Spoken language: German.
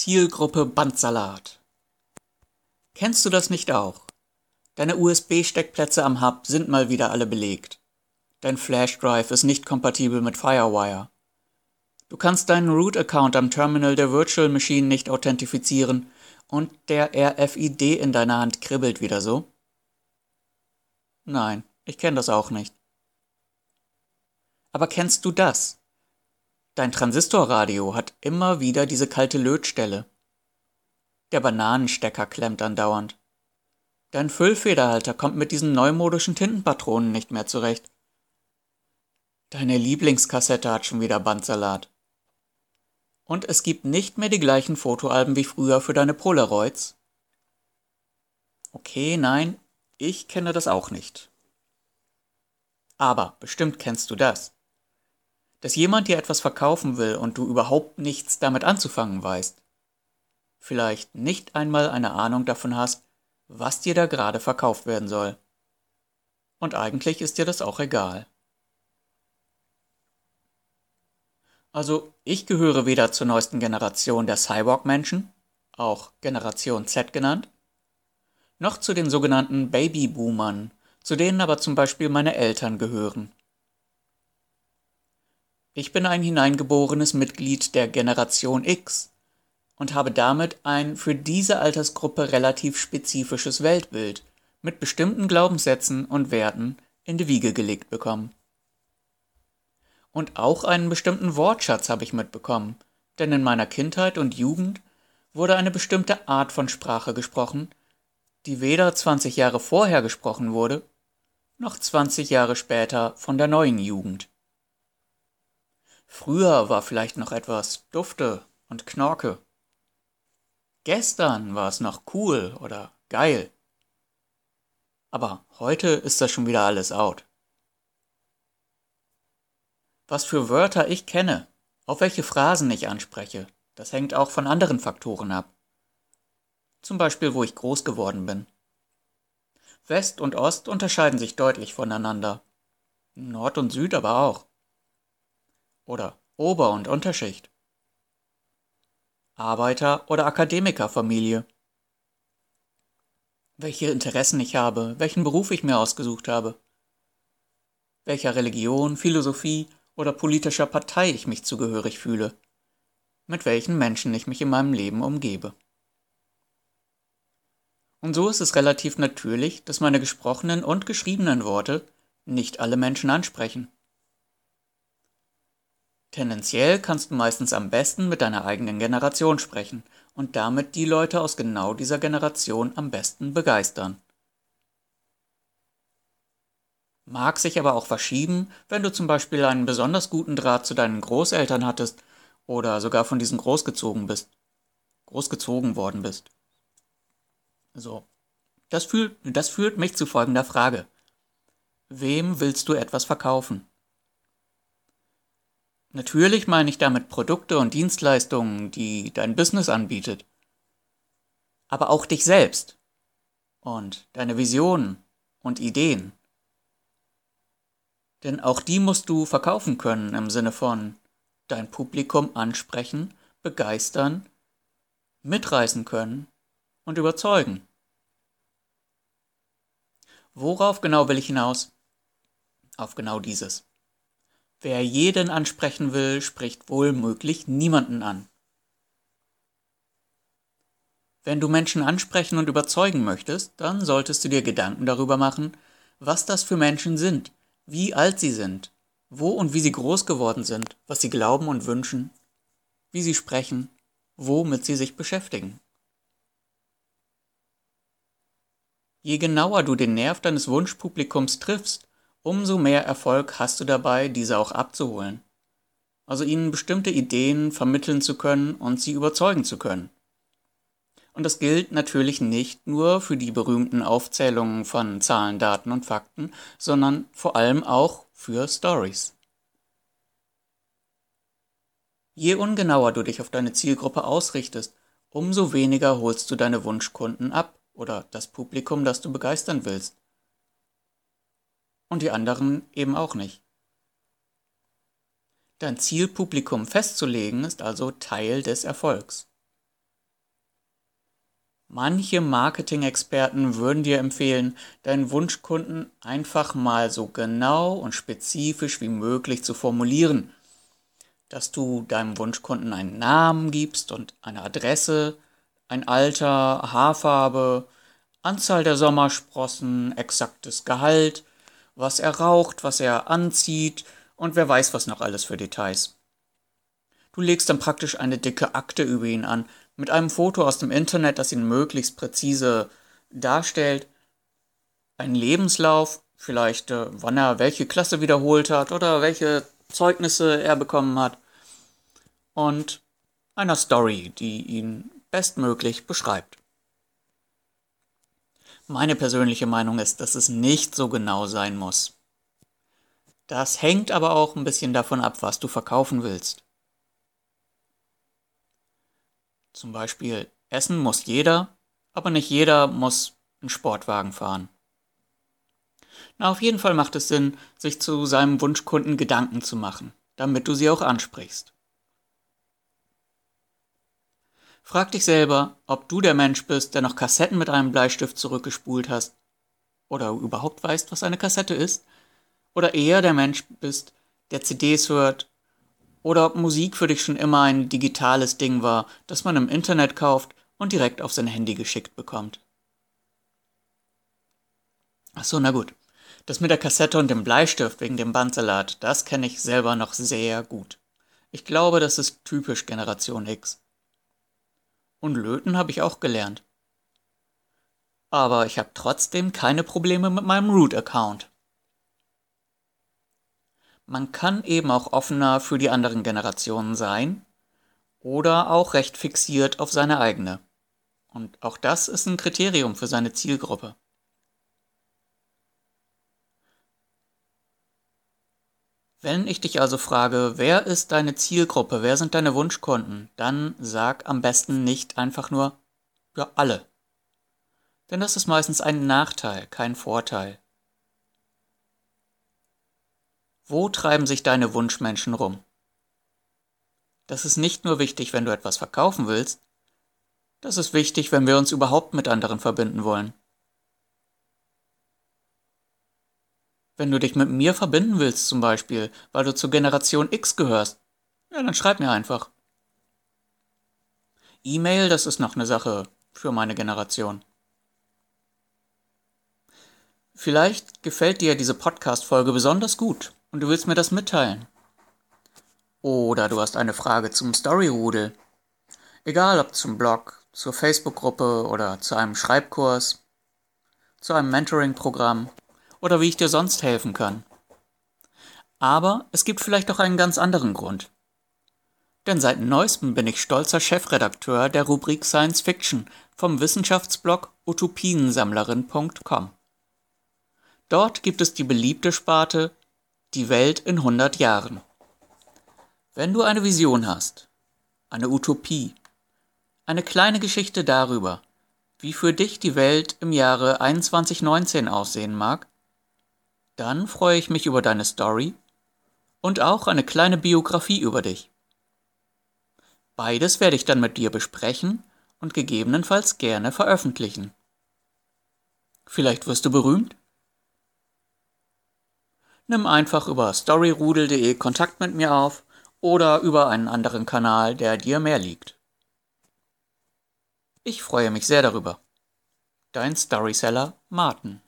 Zielgruppe Bandsalat. Kennst du das nicht auch? Deine USB-Steckplätze am Hub sind mal wieder alle belegt. Dein Flash-Drive ist nicht kompatibel mit Firewire. Du kannst deinen Root-Account am Terminal der Virtual Machine nicht authentifizieren und der RFID in deiner Hand kribbelt wieder so? Nein, ich kenne das auch nicht. Aber kennst du das? Dein Transistorradio hat immer wieder diese kalte Lötstelle. Der Bananenstecker klemmt andauernd. Dein Füllfederhalter kommt mit diesen neumodischen Tintenpatronen nicht mehr zurecht. Deine Lieblingskassette hat schon wieder Bandsalat. Und es gibt nicht mehr die gleichen Fotoalben wie früher für deine Polaroids. Okay, nein, ich kenne das auch nicht. Aber bestimmt kennst du das. Dass jemand dir etwas verkaufen will und du überhaupt nichts damit anzufangen weißt. Vielleicht nicht einmal eine Ahnung davon hast, was dir da gerade verkauft werden soll. Und eigentlich ist dir das auch egal. Also ich gehöre weder zur neuesten Generation der Cyborg-Menschen, auch Generation Z genannt, noch zu den sogenannten Babyboomern, zu denen aber zum Beispiel meine Eltern gehören. Ich bin ein hineingeborenes Mitglied der Generation X, und habe damit ein für diese Altersgruppe relativ spezifisches Weltbild mit bestimmten Glaubenssätzen und Werten in die Wiege gelegt bekommen. Und auch einen bestimmten Wortschatz habe ich mitbekommen, denn in meiner Kindheit und Jugend wurde eine bestimmte Art von Sprache gesprochen, die weder 20 Jahre vorher gesprochen wurde, noch 20 Jahre später von der neuen Jugend. Früher war vielleicht noch etwas Dufte und Knorke. Gestern war es noch cool oder geil. Aber heute ist das schon wieder alles out. Was für Wörter ich kenne, auf welche Phrasen ich anspreche, das hängt auch von anderen Faktoren ab. Zum Beispiel, wo ich groß geworden bin. West und Ost unterscheiden sich deutlich voneinander. Nord und Süd aber auch. Oder Ober- und Unterschicht. Arbeiter- oder Akademikerfamilie. Welche Interessen ich habe, welchen Beruf ich mir ausgesucht habe. Welcher Religion, Philosophie oder politischer Partei ich mich zugehörig fühle. Mit welchen Menschen ich mich in meinem Leben umgebe. Und so ist es relativ natürlich, dass meine gesprochenen und geschriebenen Worte nicht alle Menschen ansprechen. Tendenziell kannst du meistens am besten mit deiner eigenen Generation sprechen und damit die Leute aus genau dieser Generation am besten begeistern. Mag sich aber auch verschieben, wenn du zum Beispiel einen besonders guten Draht zu deinen Großeltern hattest oder sogar von diesen großgezogen bist. Großgezogen worden bist. So. Das führt, das führt mich zu folgender Frage. Wem willst du etwas verkaufen? Natürlich meine ich damit Produkte und Dienstleistungen, die dein Business anbietet. Aber auch dich selbst und deine Visionen und Ideen. Denn auch die musst du verkaufen können im Sinne von dein Publikum ansprechen, begeistern, mitreißen können und überzeugen. Worauf genau will ich hinaus? Auf genau dieses. Wer jeden ansprechen will, spricht wohl möglich niemanden an. Wenn du Menschen ansprechen und überzeugen möchtest, dann solltest du dir Gedanken darüber machen, was das für Menschen sind, wie alt sie sind, wo und wie sie groß geworden sind, was sie glauben und wünschen, wie sie sprechen, womit sie sich beschäftigen. Je genauer du den Nerv deines Wunschpublikums triffst, umso mehr Erfolg hast du dabei, diese auch abzuholen. Also ihnen bestimmte Ideen vermitteln zu können und sie überzeugen zu können. Und das gilt natürlich nicht nur für die berühmten Aufzählungen von Zahlen, Daten und Fakten, sondern vor allem auch für Stories. Je ungenauer du dich auf deine Zielgruppe ausrichtest, umso weniger holst du deine Wunschkunden ab oder das Publikum, das du begeistern willst und die anderen eben auch nicht. Dein Zielpublikum festzulegen ist also Teil des Erfolgs. Manche Marketing-Experten würden dir empfehlen, deinen Wunschkunden einfach mal so genau und spezifisch wie möglich zu formulieren. Dass du deinem Wunschkunden einen Namen gibst und eine Adresse, ein Alter, Haarfarbe, Anzahl der Sommersprossen, exaktes Gehalt, was er raucht, was er anzieht und wer weiß was noch alles für Details. Du legst dann praktisch eine dicke Akte über ihn an, mit einem Foto aus dem Internet, das ihn möglichst präzise darstellt, einen Lebenslauf, vielleicht äh, wann er welche Klasse wiederholt hat oder welche Zeugnisse er bekommen hat und einer Story, die ihn bestmöglich beschreibt. Meine persönliche Meinung ist, dass es nicht so genau sein muss. Das hängt aber auch ein bisschen davon ab, was du verkaufen willst. Zum Beispiel, essen muss jeder, aber nicht jeder muss einen Sportwagen fahren. Na, auf jeden Fall macht es Sinn, sich zu seinem Wunschkunden Gedanken zu machen, damit du sie auch ansprichst. Frag dich selber, ob du der Mensch bist, der noch Kassetten mit einem Bleistift zurückgespult hast oder überhaupt weißt, was eine Kassette ist, oder eher der Mensch bist, der CDs hört oder ob Musik für dich schon immer ein digitales Ding war, das man im Internet kauft und direkt auf sein Handy geschickt bekommt. Achso, na gut. Das mit der Kassette und dem Bleistift wegen dem Bandsalat, das kenne ich selber noch sehr gut. Ich glaube, das ist typisch Generation X. Und löten habe ich auch gelernt. Aber ich habe trotzdem keine Probleme mit meinem Root-Account. Man kann eben auch offener für die anderen Generationen sein oder auch recht fixiert auf seine eigene. Und auch das ist ein Kriterium für seine Zielgruppe. Wenn ich dich also frage, wer ist deine Zielgruppe, wer sind deine Wunschkunden, dann sag am besten nicht einfach nur, ja, alle. Denn das ist meistens ein Nachteil, kein Vorteil. Wo treiben sich deine Wunschmenschen rum? Das ist nicht nur wichtig, wenn du etwas verkaufen willst, das ist wichtig, wenn wir uns überhaupt mit anderen verbinden wollen. Wenn du dich mit mir verbinden willst zum Beispiel, weil du zur Generation X gehörst, ja, dann schreib mir einfach. E-Mail, das ist noch eine Sache für meine Generation. Vielleicht gefällt dir diese Podcast-Folge besonders gut und du willst mir das mitteilen. Oder du hast eine Frage zum Storyrudel. Egal ob zum Blog, zur Facebook-Gruppe oder zu einem Schreibkurs, zu einem Mentoring-Programm oder wie ich dir sonst helfen kann. Aber es gibt vielleicht auch einen ganz anderen Grund. Denn seit neuestem bin ich stolzer Chefredakteur der Rubrik Science Fiction vom Wissenschaftsblog utopiensammlerin.com. Dort gibt es die beliebte Sparte die Welt in 100 Jahren. Wenn du eine Vision hast, eine Utopie, eine kleine Geschichte darüber, wie für dich die Welt im Jahre 2119 aussehen mag, dann freue ich mich über deine Story und auch eine kleine Biografie über dich. Beides werde ich dann mit dir besprechen und gegebenenfalls gerne veröffentlichen. Vielleicht wirst du berühmt? nimm einfach über storyrudel.de Kontakt mit mir auf oder über einen anderen Kanal, der dir mehr liegt. Ich freue mich sehr darüber. Dein Storyseller Martin.